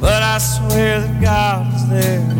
But I swear that God is there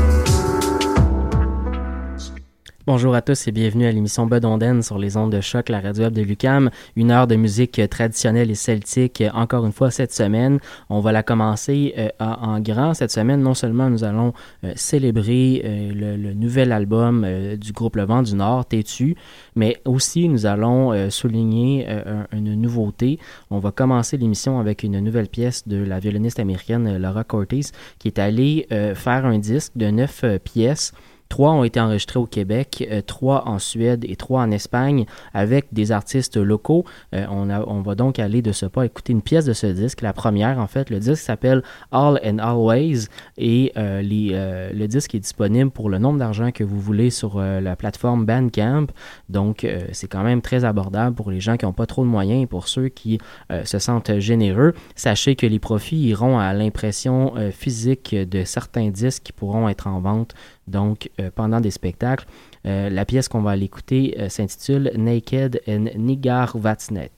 Bonjour à tous et bienvenue à l'émission Bedonden sur les ondes de choc, la radio web de Lucam. Une heure de musique traditionnelle et celtique, encore une fois cette semaine. On va la commencer euh, en grand cette semaine. Non seulement nous allons euh, célébrer euh, le, nouvel album euh, du groupe Le Vent du Nord, Tétu, mais aussi nous allons euh, souligner euh, un- une nouveauté. On va commencer l'émission avec une nouvelle pièce de la violoniste américaine euh, Laura Cortés qui est allée euh, faire un disque de neuf euh, pièces. Trois ont été enregistrés au Québec, euh, trois en Suède et trois en Espagne avec des artistes locaux. Euh, on, va donc aller de ce pas écouter une pièce de ce disque, la première en fait. Le disque s'appelle All and Always et euh, le disque est disponible pour le nombre d'argent que vous voulez sur la plateforme Bandcamp. Donc c'est quand même très abordable pour les gens qui n'ont pas trop de moyens et pour ceux qui se sentent généreux. Sachez que les profits iront à l'impression physique de certains disques qui pourront être en vente donc euh, pendant des spectacles. Euh, la pièce qu'on va aller écouter euh, s'intitule Naked and Nigar Vatsnet.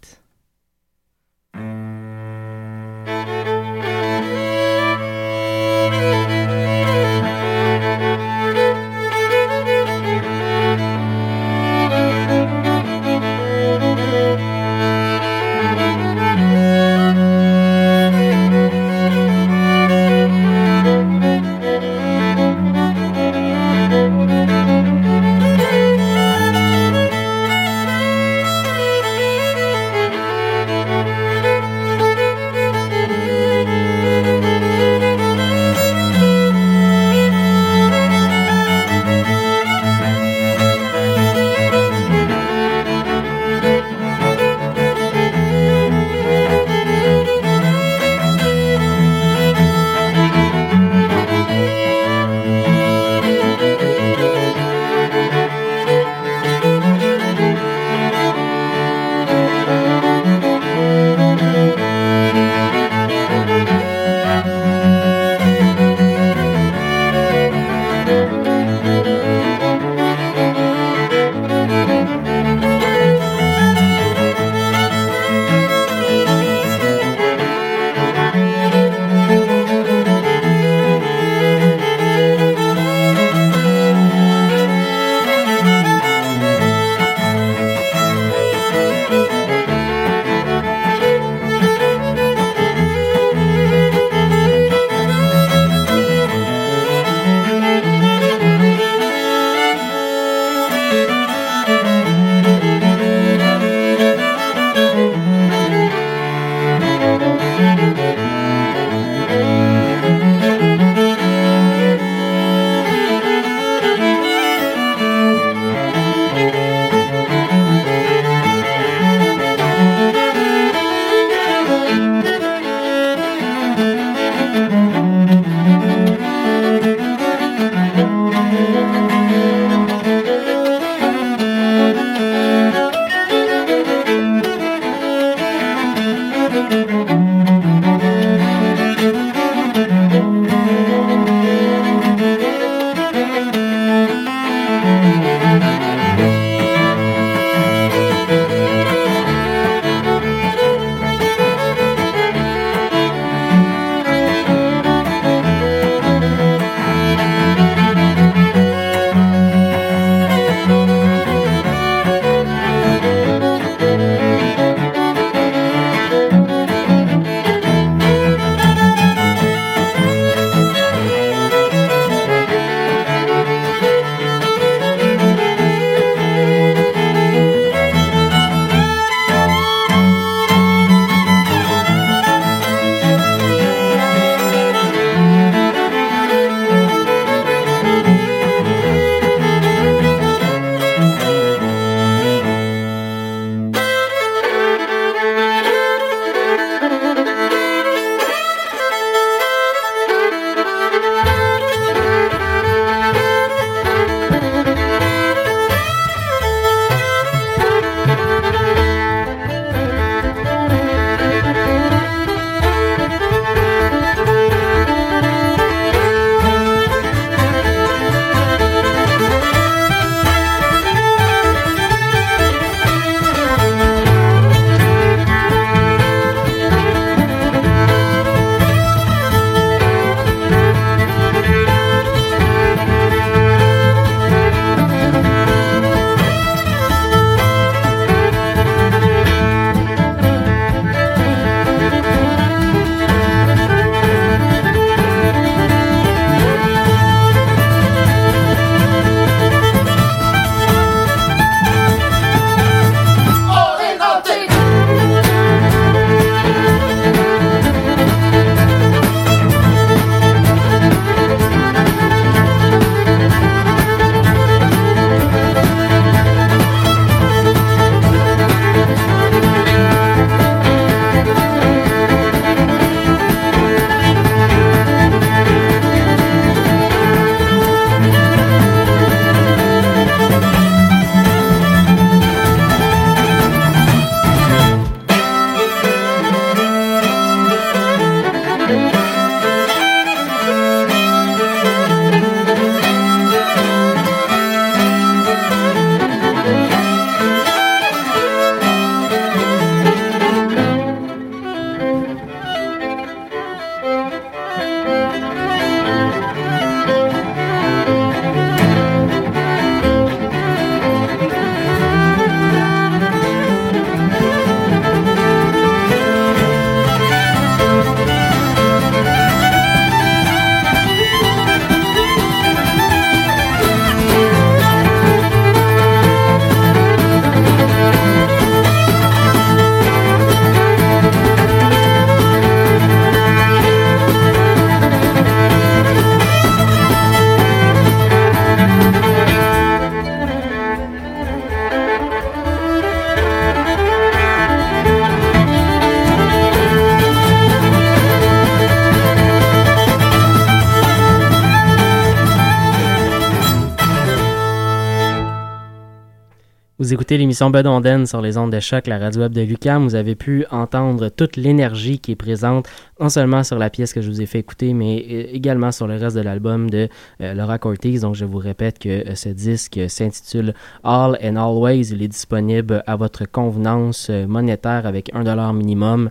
Écoutez l'émission Bedonden sur les ondes de choc, la radio web de Lucam. Vous avez pu entendre toute l'énergie qui est présente, non seulement sur la pièce que je vous ai fait écouter, mais euh, également sur le reste de l'album de euh, Laura Cortez. Donc, je vous répète que euh, ce disque s'intitule All and Always. Il est disponible à votre convenance monétaire avec un dollar minimum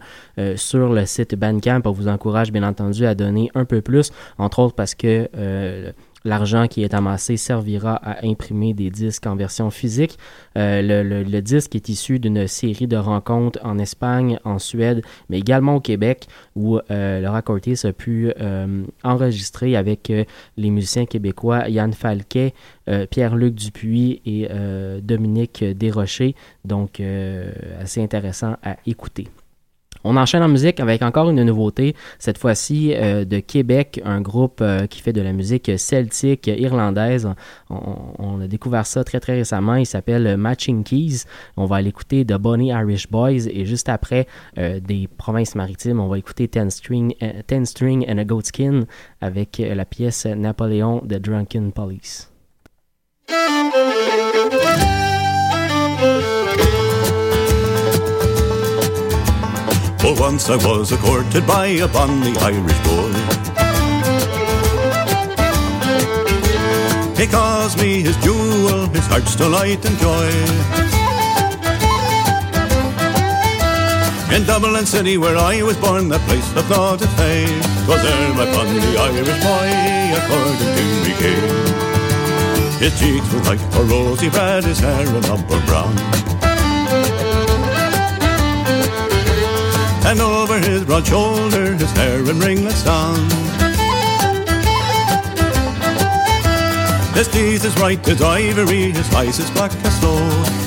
sur le site Bandcamp. On vous encourage, bien entendu, à donner un peu plus, entre autres parce que L'argent qui est amassé servira à imprimer des disques en version physique. Euh, le, disque est issu d'une série de rencontres en Espagne, en Suède, mais également au Québec, où euh, Laura Cortés a pu euh, enregistrer avec les musiciens québécois Yann Falquet, Pierre-Luc Dupuis et Dominique Desrochers. Donc, assez intéressant à écouter. On enchaîne en musique avec encore une nouveauté, cette fois-ci euh, de Québec, un groupe euh, qui fait de la musique celtique irlandaise. On, a découvert ça très très récemment. Il s'appelle Matching Keys. On va l'écouter de Bonnie Irish Boys et juste après euh, des provinces maritimes, on va écouter Ten String, Ten String and a Goat Skin avec la pièce Napoléon de Drunken Police. Well, once I was a courted by a bonny Irish boy. He calls me his jewel, his heart's delight and joy. In Dublin City, where I was born, that place of lauded fame, was there my bonny Irish boy, according to me came. His cheeks were like a rosy red, his hair an umber brown. And over his broad shoulder his hair in ringlets down. His teeth is white as ivory, his eyes is black as snow.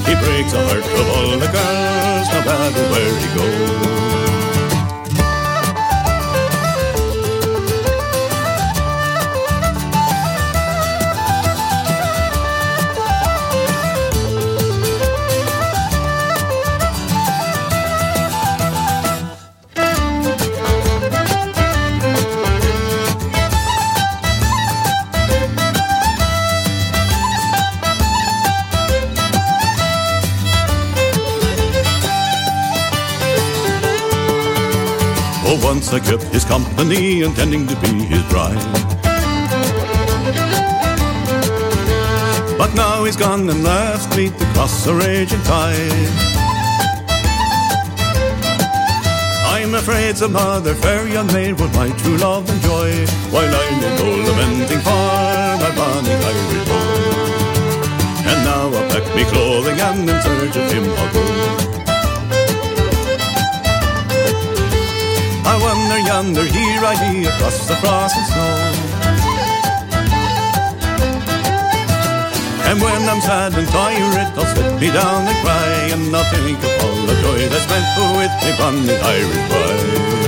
He breaks the heart of all the girls, no matter where he goes. Once I kept his company, intending to be his bride. But now he's gone and left me to cross a raging tide. I'm afraid some other fair young maid would my true love enjoy, while I'm in gold lamenting for my bonny Irish boy. And now I'll pack me clothing and in search of him I'll go. I wonder yonder, here I be across the frost and snow. And when I'm sad and tired, I'll sit me down and cry, and I'll think of all the joy that's spent with me on the Irish boy.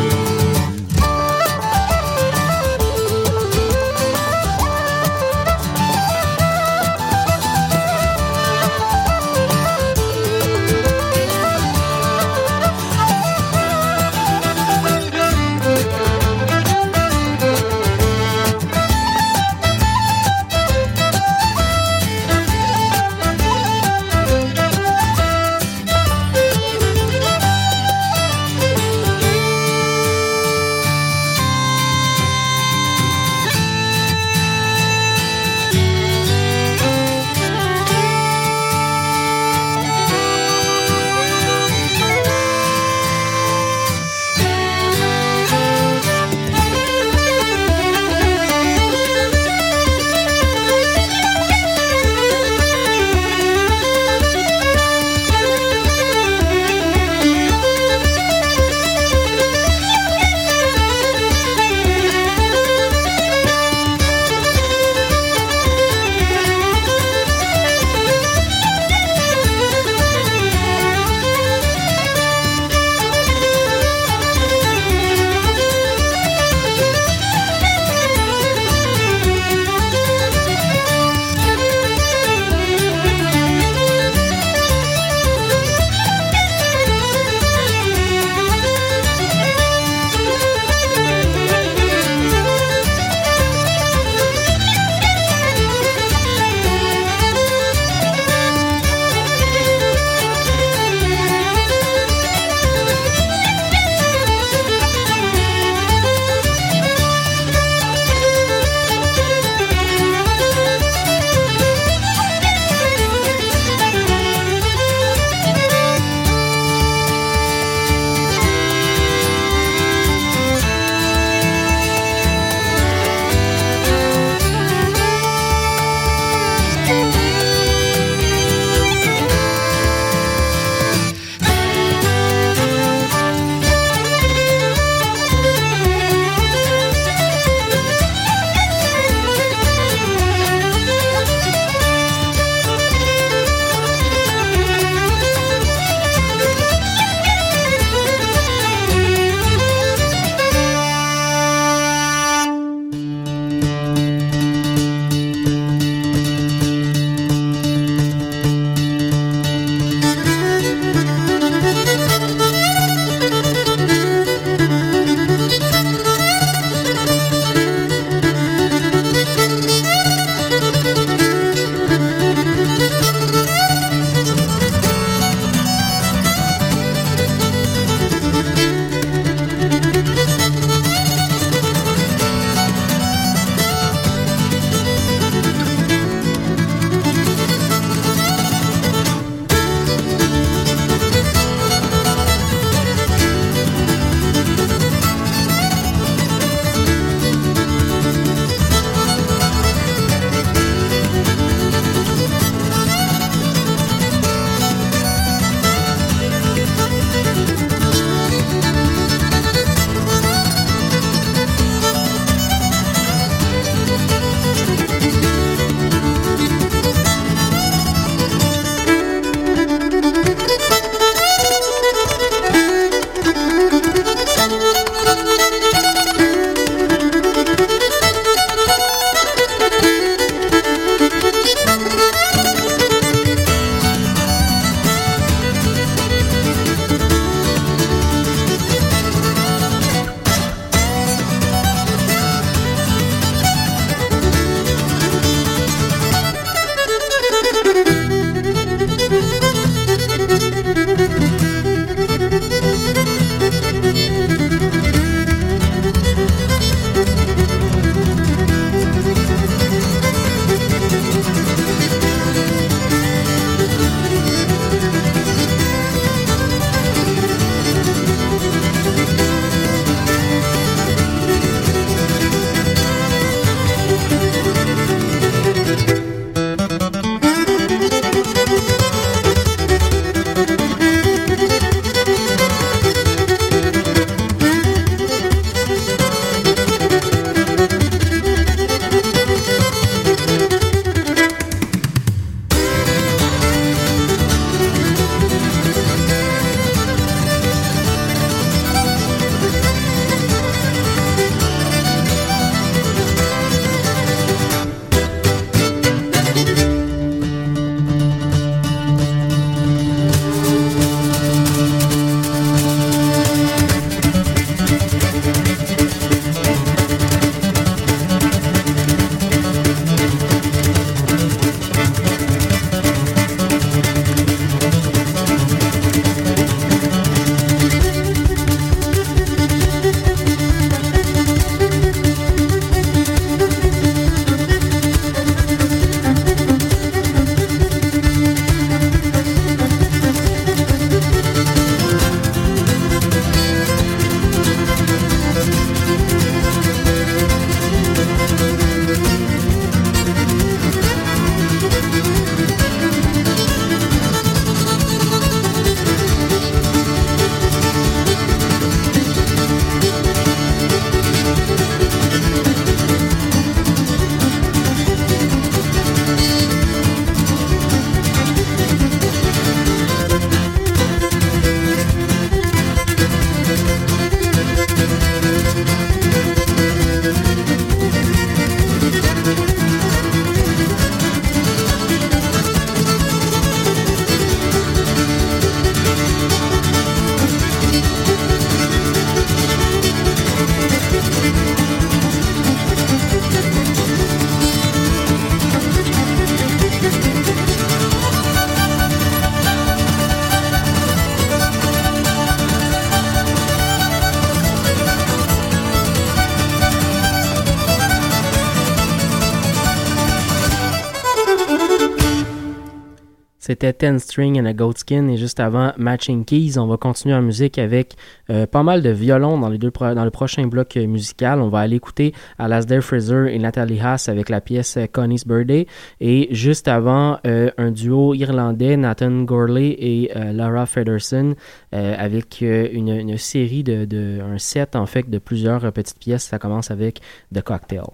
C'était Ten String and a Goatskin et juste avant Matching Keys. On va continuer en musique avec euh, pas mal de violons dans, les deux dans le prochain bloc musical. On va aller écouter Alasdair Fraser et Natalie Haas avec la pièce Connie's Birthday. Et juste avant, un duo irlandais, Nathan Gorley et Laura Federson, avec une, une, série de, de, un set en fait de plusieurs petites pièces. Ça commence avec The Cocktail.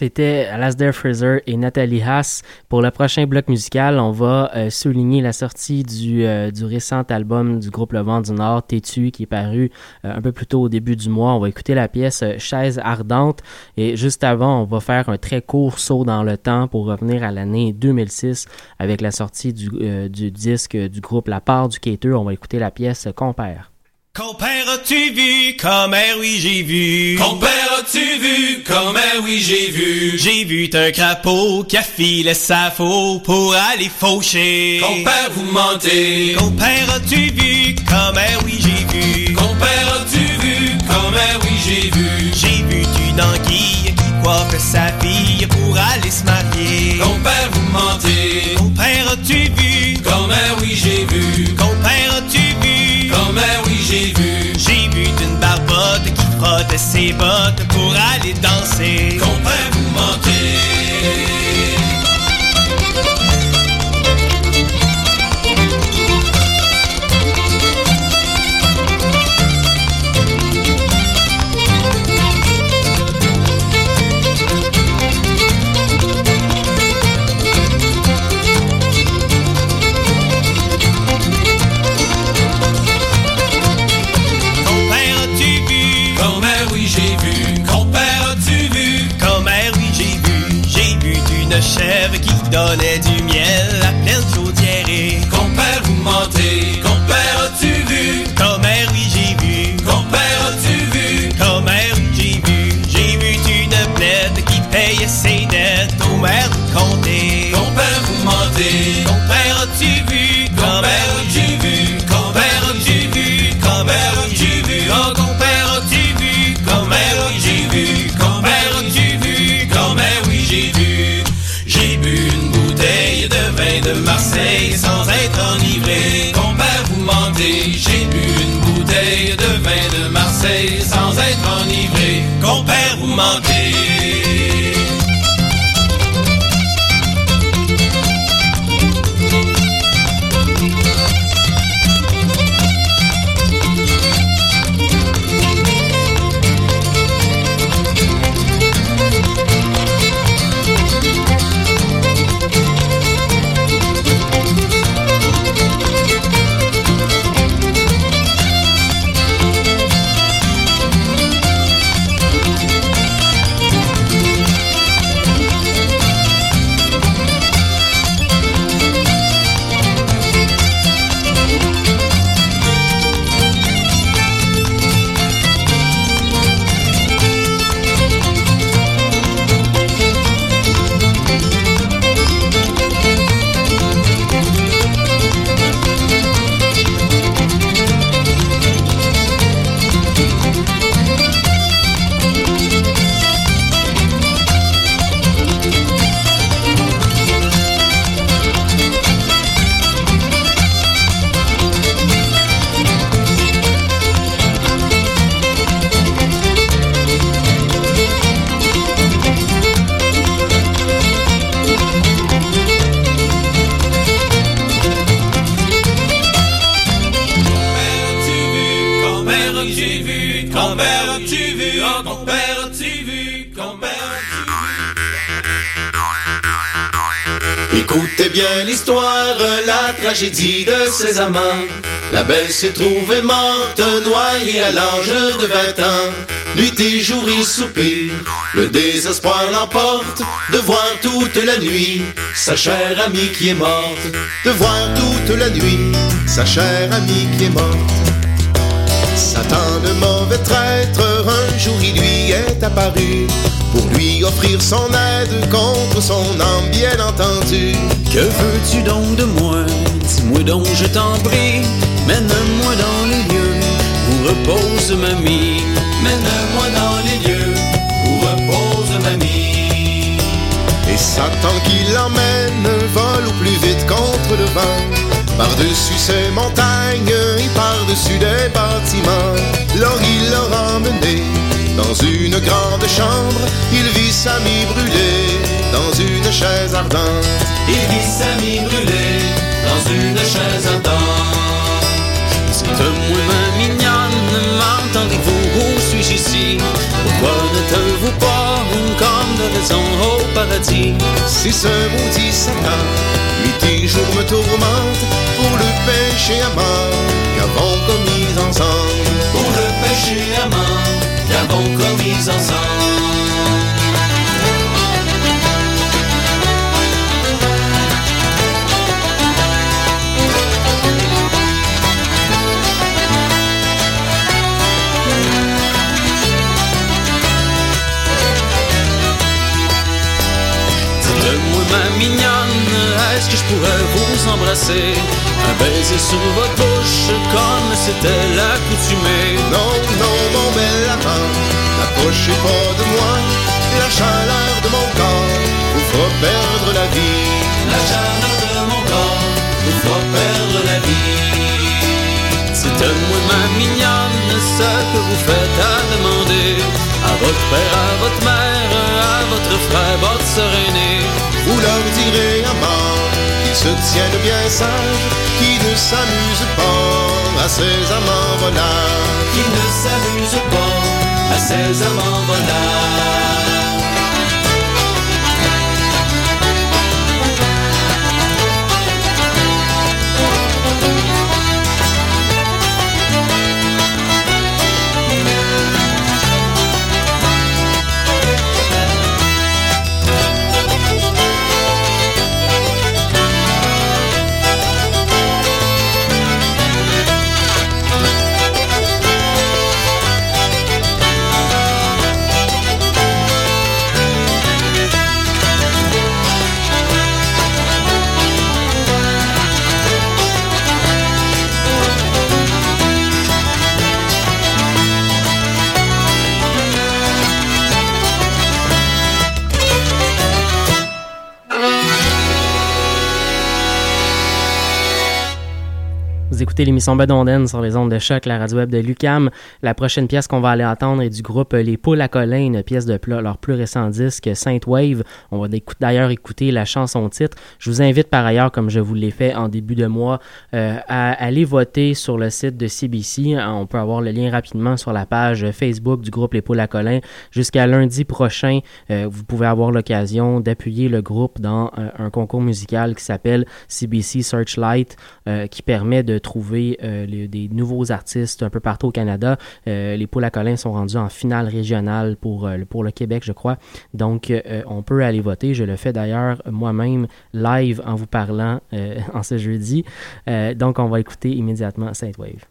C'était Alasdair Fraser et Nathalie Haas. Pour le prochain bloc musical, on va euh, souligner la sortie du, euh, du récent album du groupe Le Vent du Nord, Tétu, qui est paru euh, un peu plus tôt au début du mois. On va écouter la pièce Chaise ardente. Et juste avant, on va faire un très court saut dans le temps pour revenir à l'année 2006 avec la sortie du, du disque du groupe La Part du Cater. On va écouter la pièce Compère. Compère, as-tu vu? Comme oui, j'ai vu. Compère, as-tu vu? Comme oui, j'ai vu. J'ai vu un crapaud qui affile sa faux pour aller faucher. Compère, vous mentez. Compère, as-tu vu? Comme oui, j'ai vu. Compère, as-tu vu? Comme oui, j'ai vu. J'ai vu une anguille qui coiffe sa fille pour aller se marier. Compère, vous mentez. Compère, as-tu vu? Comme oui, j'ai vu. Qui frotte ses bottes pour aller danser. Compère, vous mentez. done it. Sans être enivré. Compère, vous mentez. J'ai bu une bouteille de vin de Marseille sans être enivré. Compère, vous mentez. Tragédie de ces amants. La belle s'est trouvée morte, noyée à l'âge de 20 ans. Nuit et jour il soupire, le désespoir l'emporte de voir toute la nuit sa chère amie qui est morte. De voir toute la nuit sa chère amie qui est morte. Satan, le mauvais traître, un jour il lui est apparu pour lui offrir son aide contre son âme, bien entendu. Que veux-tu donc de moi? Dis-moi donc, je t'en prie. Mène-moi dans les lieux où repose mamie. Mène-moi dans les lieux où repose mamie. Et Satan qui l'emmène vole au plus vite contre le vent. Par-dessus ces montagnes et par-dessus des bâtiments. Lors il l'a emmené dans une grande chambre. Il vit Samy brûler dans une chaise ardente. Il vit Samy brûler dans une chaise ardente. Dites-moi, ma mignonne, m'entendez-vous? Pourquoi ne te vous pas comme de maison au paradis? Si ce maudit Satan, et jour me tourmente, pour le péché amant qu'avons commis ensemble? Pour le péché amant qu'avons commis ensemble? Que je pourrais vous embrasser. Un baiser sur votre bouche comme c'était l'accoutumée. Non, non, mon bel amant, n'approchez pas de moi La chaleur de mon corps. Vous fera perdre la vie. La chaleur de mon corps vous fera perdre la vie. C'est moi ma mignonne, ce que vous faites à demander. À votre père, à votre mère, à votre frère, votre sœur aînée. Vous leur direz à mort se tiennent bien sages, qui ne s'amusent pas à ces amants volants. Qui ne s'amusent pas à ces amants volants. Écoutez l'émission Bedonden sur les ondes de choc, la radio web de Lucam. La prochaine pièce qu'on va aller entendre est du groupe Les Poules à Colin, une pièce de leur plus récent disque, Saint Wave. On va d'ailleurs écouter la chanson titre. Je vous invite par ailleurs, comme je vous l'ai fait en début de mois, euh, à aller voter sur le site de CBC. On peut avoir le lien rapidement sur la page Facebook du groupe Les Poules à Colin. Jusqu'à lundi prochain, euh, vous pouvez avoir l'occasion d'appuyer le groupe dans euh, un concours musical qui s'appelle CBC Searchlight, qui permet de trouver euh, des nouveaux artistes un peu partout au Canada. Euh, les Poules à sont rendus en finale régionale pour, euh, pour le Québec, je crois. Donc, on peut aller voter. Je le fais d'ailleurs moi-même live en vous parlant en ce jeudi. donc, on va écouter immédiatement Saint Wave.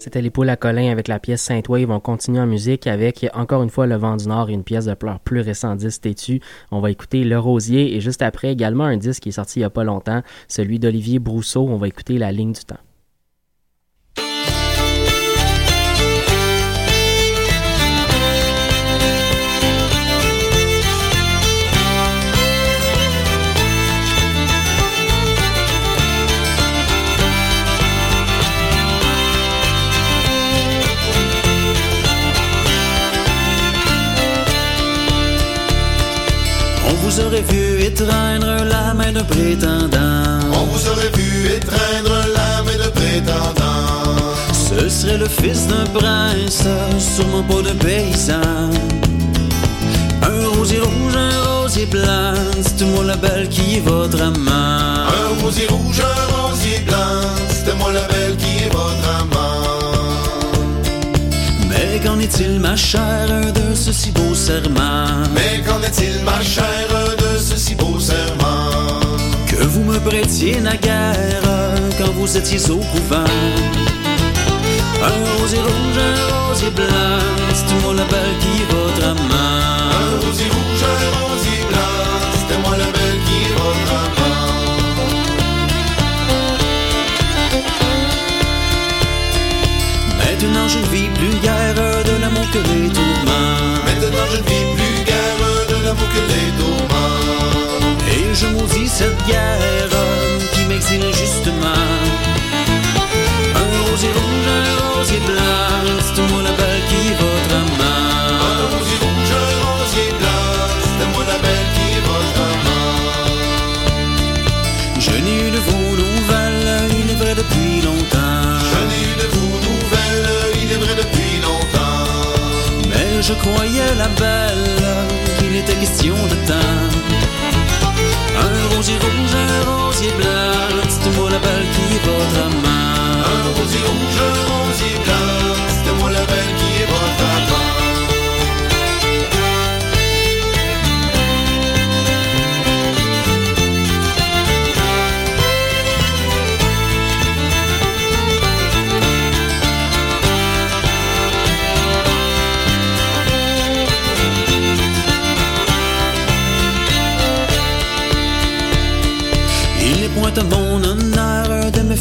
C'était les à Colin avec la pièce Saint-Wave. On continue en musique avec encore une fois Le Vent du Nord et une pièce de leur plus récent disque Tétu. On va écouter Le Rosier et juste après également un disque qui est sorti il y a pas longtemps, celui d'Olivier Brousseau. On va écouter La ligne du temps. Vous aurait vu étreindre la main de prétendant. On vous aurait vu étreindre la main de prétendant. Ce serait le fils d'un prince, sûrement pas de paysan. Un rosier rouge, un rosier blanc, c'est moi la belle qui est votre amant. Un rosier rouge, un rosier blanc, c'est moi la belle qui est votre amant. Mais qu'en est-il, ma chère, de ce si beau serment? Mais qu'en est-il, ma chère, de ce si beau serment? Que vous me prêtiez naguère quand vous étiez au couvent. Un rosier rouge, un rosier blanc, c'est moi la belle qui les tourments. Maintenant je ne vis plus guère de l'amour que les tourments. Et je maudis cette guerre qui m'exile justement. Un rosier rouge, un rosier blanc, c'est moi la belle croyais la belle qu'il était question de temps. Un rosier rouge, un rosier blanc,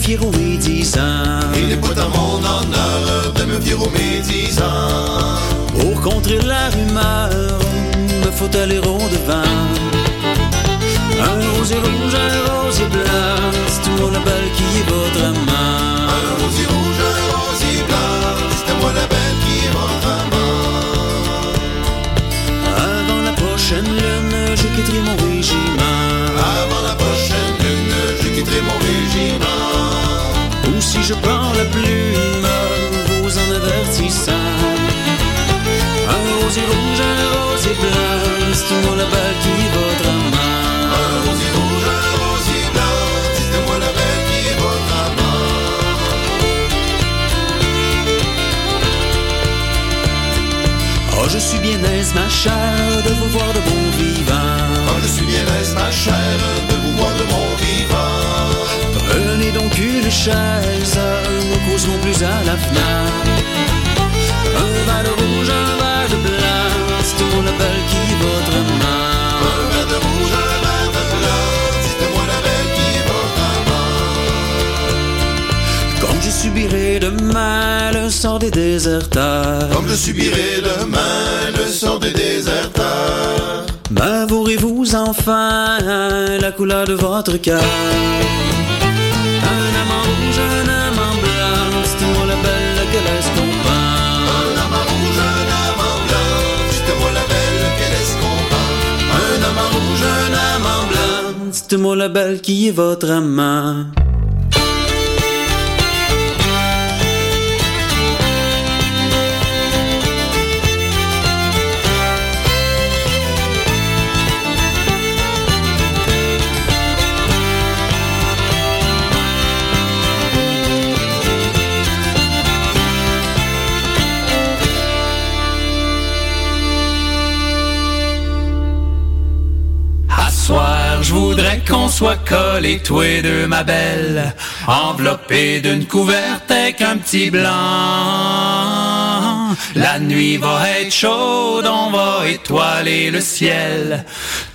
fier aux médisants. Il n'est pas à mon honneur de me fier aux médisants. Pour contrer la rumeur, me faut aller au devant. Un rosier rouge, un rosier blanc, c'est la belle qui est votre amant. Un rosier rouge, un rosier blanc, c'était moi la belle qui est votre amant. Avant la prochaine lune, je quitterai mon je prends la plume, vous en avertissant. Un rosier rouge, un rosier blanc, c'est moi la belle qui votre amant. Un rosier rouge, un rosier blanc, c'était moi la belle qui votre amant. Oh, je suis bien aise, ma chère, de vous voir de bon vivant. Oh, je suis bien aise, ma chère, de vous voir de bon vivant. Prenez donc une chaise, nous causerons plus à la fenêtre. Un verre de rouge, un verre de blanc, c'est la belle qui votre amant. Un verre de rouge, un verre de blanc, moi la belle qui votre amant. Comme je subirai demain le sort des déserteurs. Comme je subirai demain le sort des déserteurs. M'avouerez-vous enfin la couleur de votre cœur moi la belle qui est votre amant. Qu'on soit collés tous les deux, ma belle, enveloppés d'une couverte avec un petit blanc. La nuit va être chaude, on va étoiler le ciel.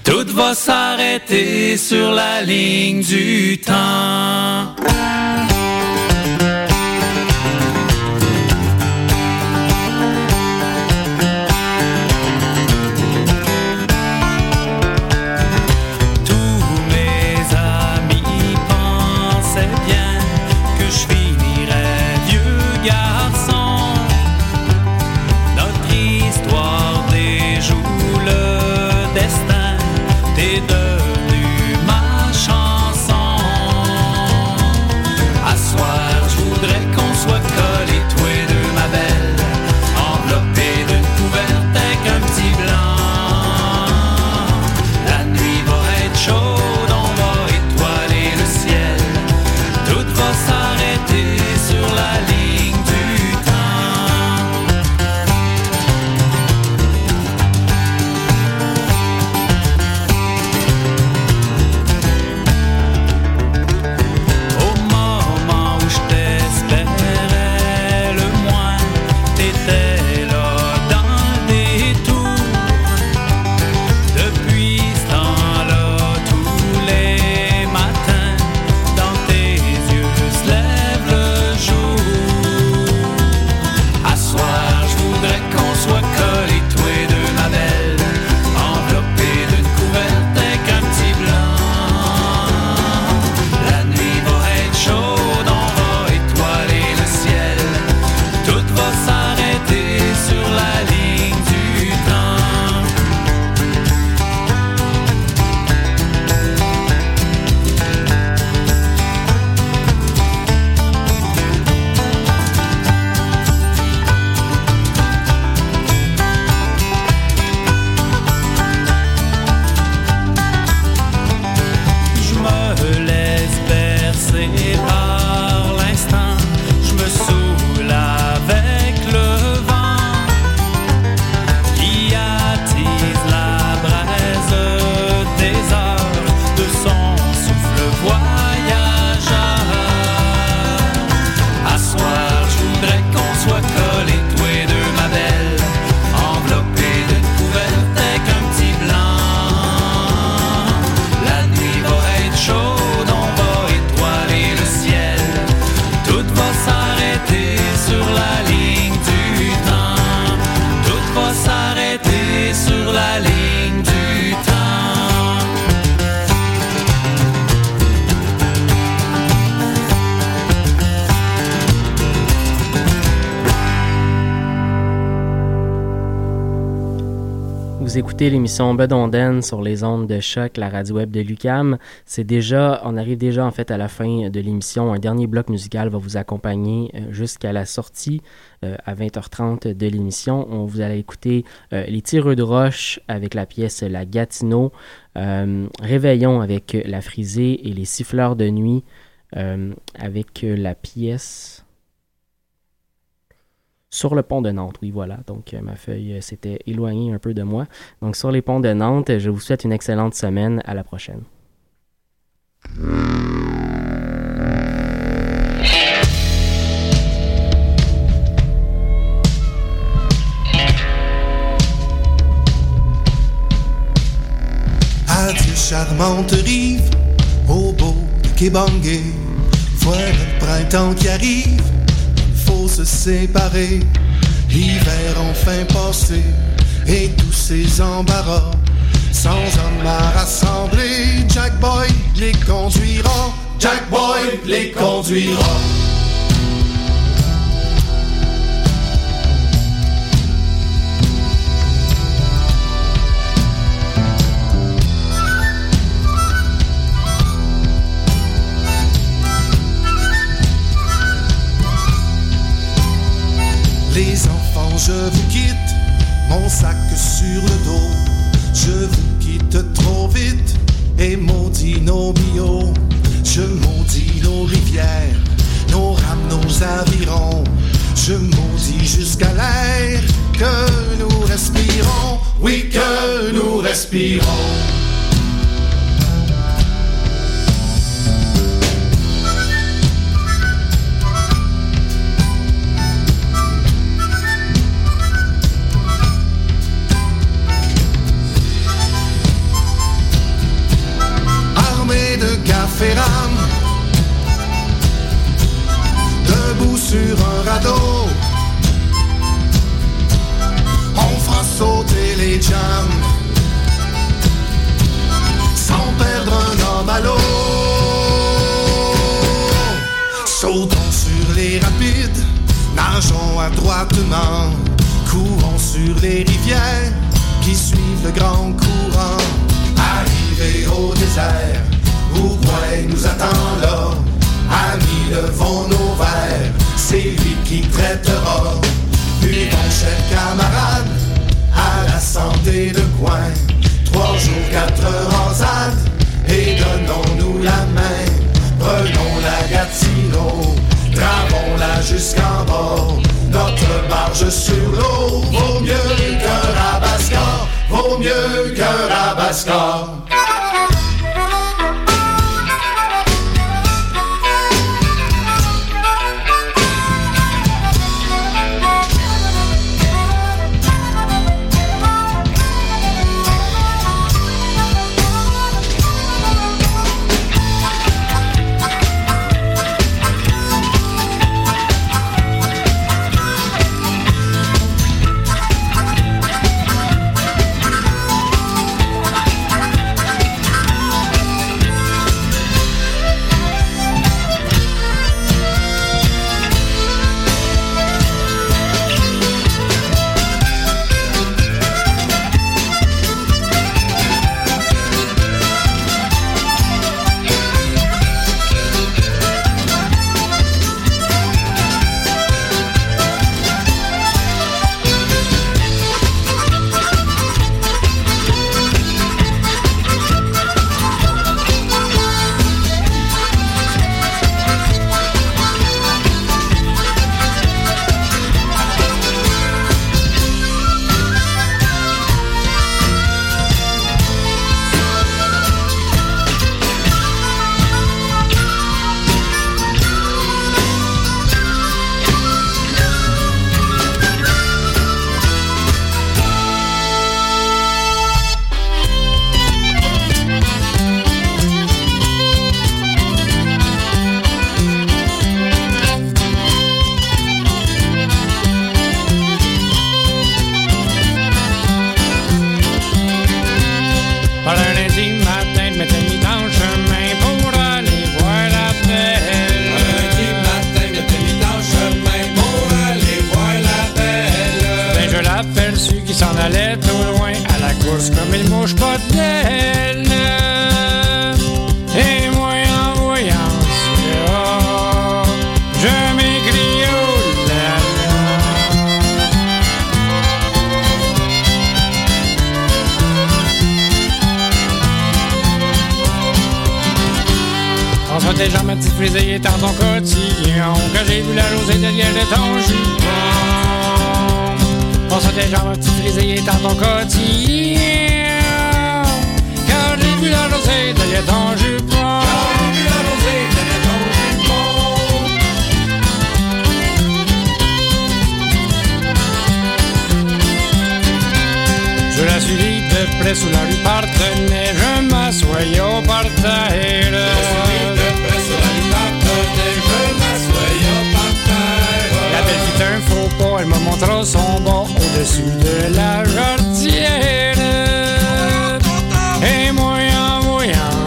Tout va s'arrêter sur la ligne du temps. L'émission Bedonden sur les ondes de choc, la radio web de Lucam. C'est déjà, on arrive déjà en fait à la fin de l'émission. Un dernier bloc musical va vous accompagner euh, jusqu'à la sortie euh, à 20h30 de l'émission. On vous allez écouter euh, les tireux de roche avec la pièce La Gatineau, Réveillon avec la frisée et les siffleurs de nuit avec la pièce sur le pont de Nantes. Oui, voilà. Donc, euh, ma feuille euh, s'était éloignée un peu de moi. Donc, sur les ponts de Nantes, je vous souhaite une excellente semaine. À la prochaine. Charmante rive, au beau Kébangé. Voilà le printemps qui arrive faut se séparer. L'hiver enfin passé et tous ces embarras. Sans homme à rassembler, Jack Boy les conduira. Jack Boy les conduira. Les enfants, je vous quitte, mon sac sur le dos. Je vous quitte trop vite et maudis nos bio. Je maudis nos rivières, nos rames, nos avirons. Je maudis jusqu'à l'air que nous respirons. Oui, que nous respirons. Alaska. Déjà ma petite frisée est dans ton cotillon Quand j'ai vu la rosée derrière de ton jupon François déjà ma petite frisée est dans ton cotillon Quand j'ai vu la rosée derrière ton jupon Je la suivis de près sous la rue Partenay Je m'assoyais au parterre Fit un faux pas, elle me montra son bas au-dessus de la jardière. Et moi en voyant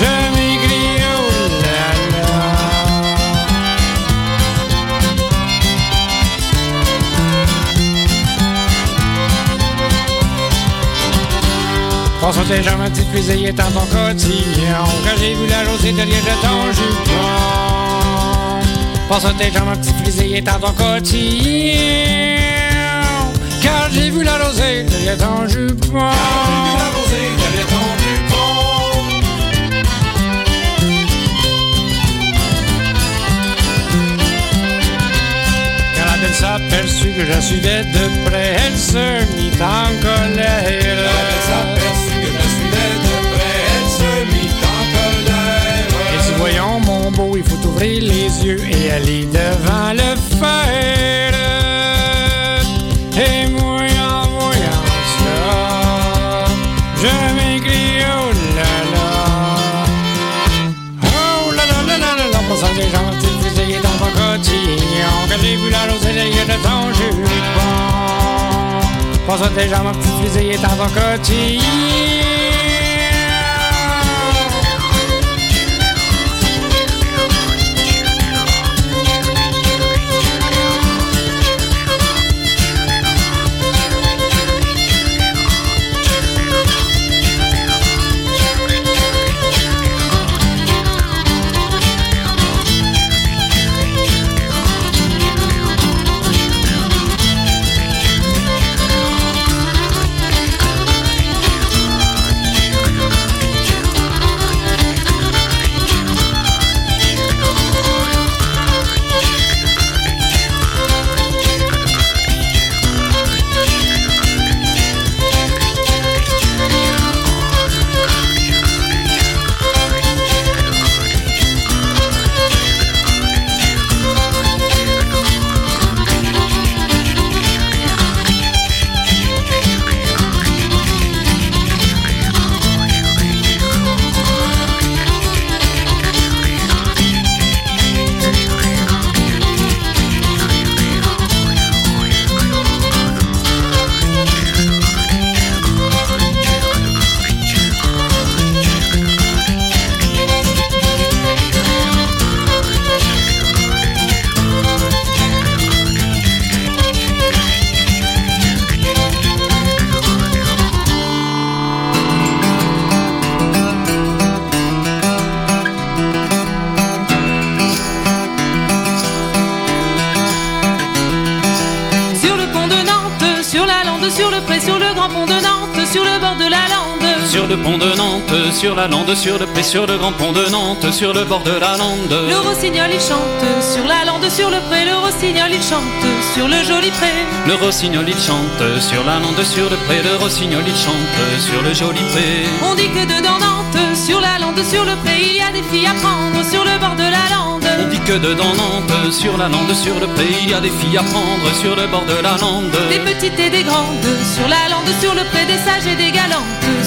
je m'écris oh là là. François déjà ma petite fusée dans ton cotillon Quand j'ai vu la rosée derrière de ton jupon François déjà ma petite fusée dans ton cotillon Quand j'ai vu la rosée derrière ton jupon. Quand la belle s'aperçut que je suivais de près. Elle se mit en colère. Et si voyons mon il faut ouvrir les yeux et aller devant le fer. Et moi en voyant je m'écris oh là là. Oh là là là là là là, passant des gentils fusillés dans ton cotillon. Quand j'ai vu la derrière de ton jupon. Passant des gens, ma petite fusillée dans ton cotillon. Sur le pré, sur le grand pont de Nantes, sur le bord de la lande. Sur le pont de Nantes, sur la lande, sur le pré, sur le grand pont de Nantes, sur le bord de la lande. Le rossignol il chante, sur la lande, sur le pré, le rossignol il chante, sur le joli pré. Le rossignol il chante, sur la lande, sur le pré, le rossignol il chante, sur le joli pré. On dit que dedans Nantes, sur la lande, sur le pré, il y a des filles à prendre, sur le bord de la lande. On dit que dedans Nantes, sur la lande, sur le pré, il y a des filles à prendre, sur le bord de la lande. Des petites et des grandes, sur la lande, sur le pré, des sages et des galantes,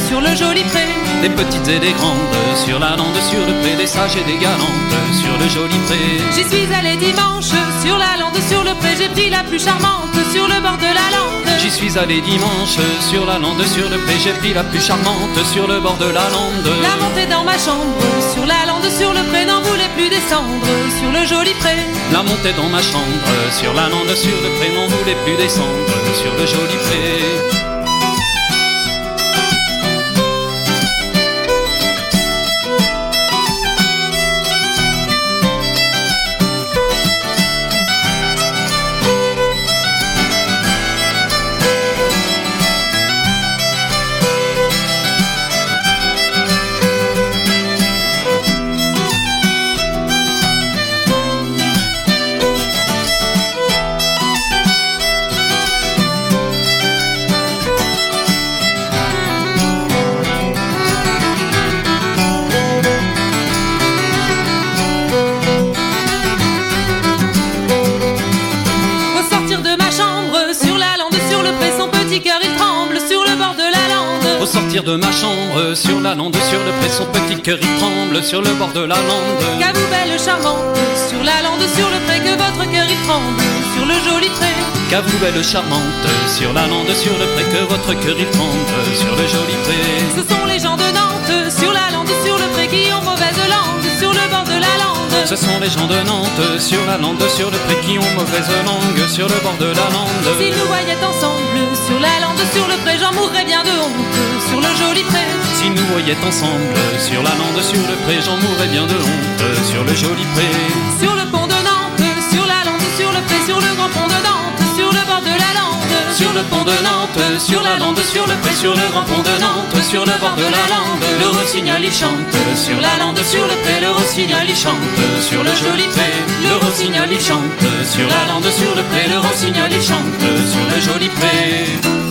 sur le joli pré. Des petites et des grandes, sur la lande, sur le pré, des sages et des galantes, sur le joli pré. J'y suis allée dimanche, sur la lande, sur le pré, j'ai pris la plus charmante, sur le bord de la lande. J'y suis allé dimanche, sur la lande, sur le pré, j'ai pris la plus charmante, sur le bord de la lande. La montée dans ma chambre, sur la lande, sur le pré, n'en voulait plus descendre, sur le joli pré. La montée dans ma chambre, sur la lande, sur le pré, n'en voulait plus descendre, sur le joli pré. Son petit cœur il tremble, sur le bord de la lande. Qu'à vous belle charmante, sur la lande, sur le pré, que votre cœur il tremble, sur le joli pré. Qu'à vous belle charmante, sur la lande, sur le pré, que votre cœur il tremble, sur le joli pré. Ce sont les gens de Nantes, sur la lande, sur le pré, qui ont mauvaise langue, sur le bord de la lande. Ce sont les gens de Nantes, sur la lande, sur le pré, qui ont mauvaise langue, sur le bord de la lande. S'ils nous voyaient ensemble, sur la lande, sur le pré, j'en mourrais bien de honte, sur le joli pré. Si nous voyaient ensemble, sur la lande, sur le pré, j'en mourrais bien de honte, sur le joli pré. Sur le pont de Nantes, sur la lande, sur le pré, sur le grand pont de Nantes, sur le bord de la lande. Sur le pont de Nantes, sur la lande, sur le pré, sur le grand pont de Nantes, sur le bord de la lande, le rossignol il chante. Sur la lande, sur le pré, le rossignol il chante. Sur le joli pré, le rossignol il chante. Sur la lande, sur le pré, le rossignol il chante. Sur le joli pré.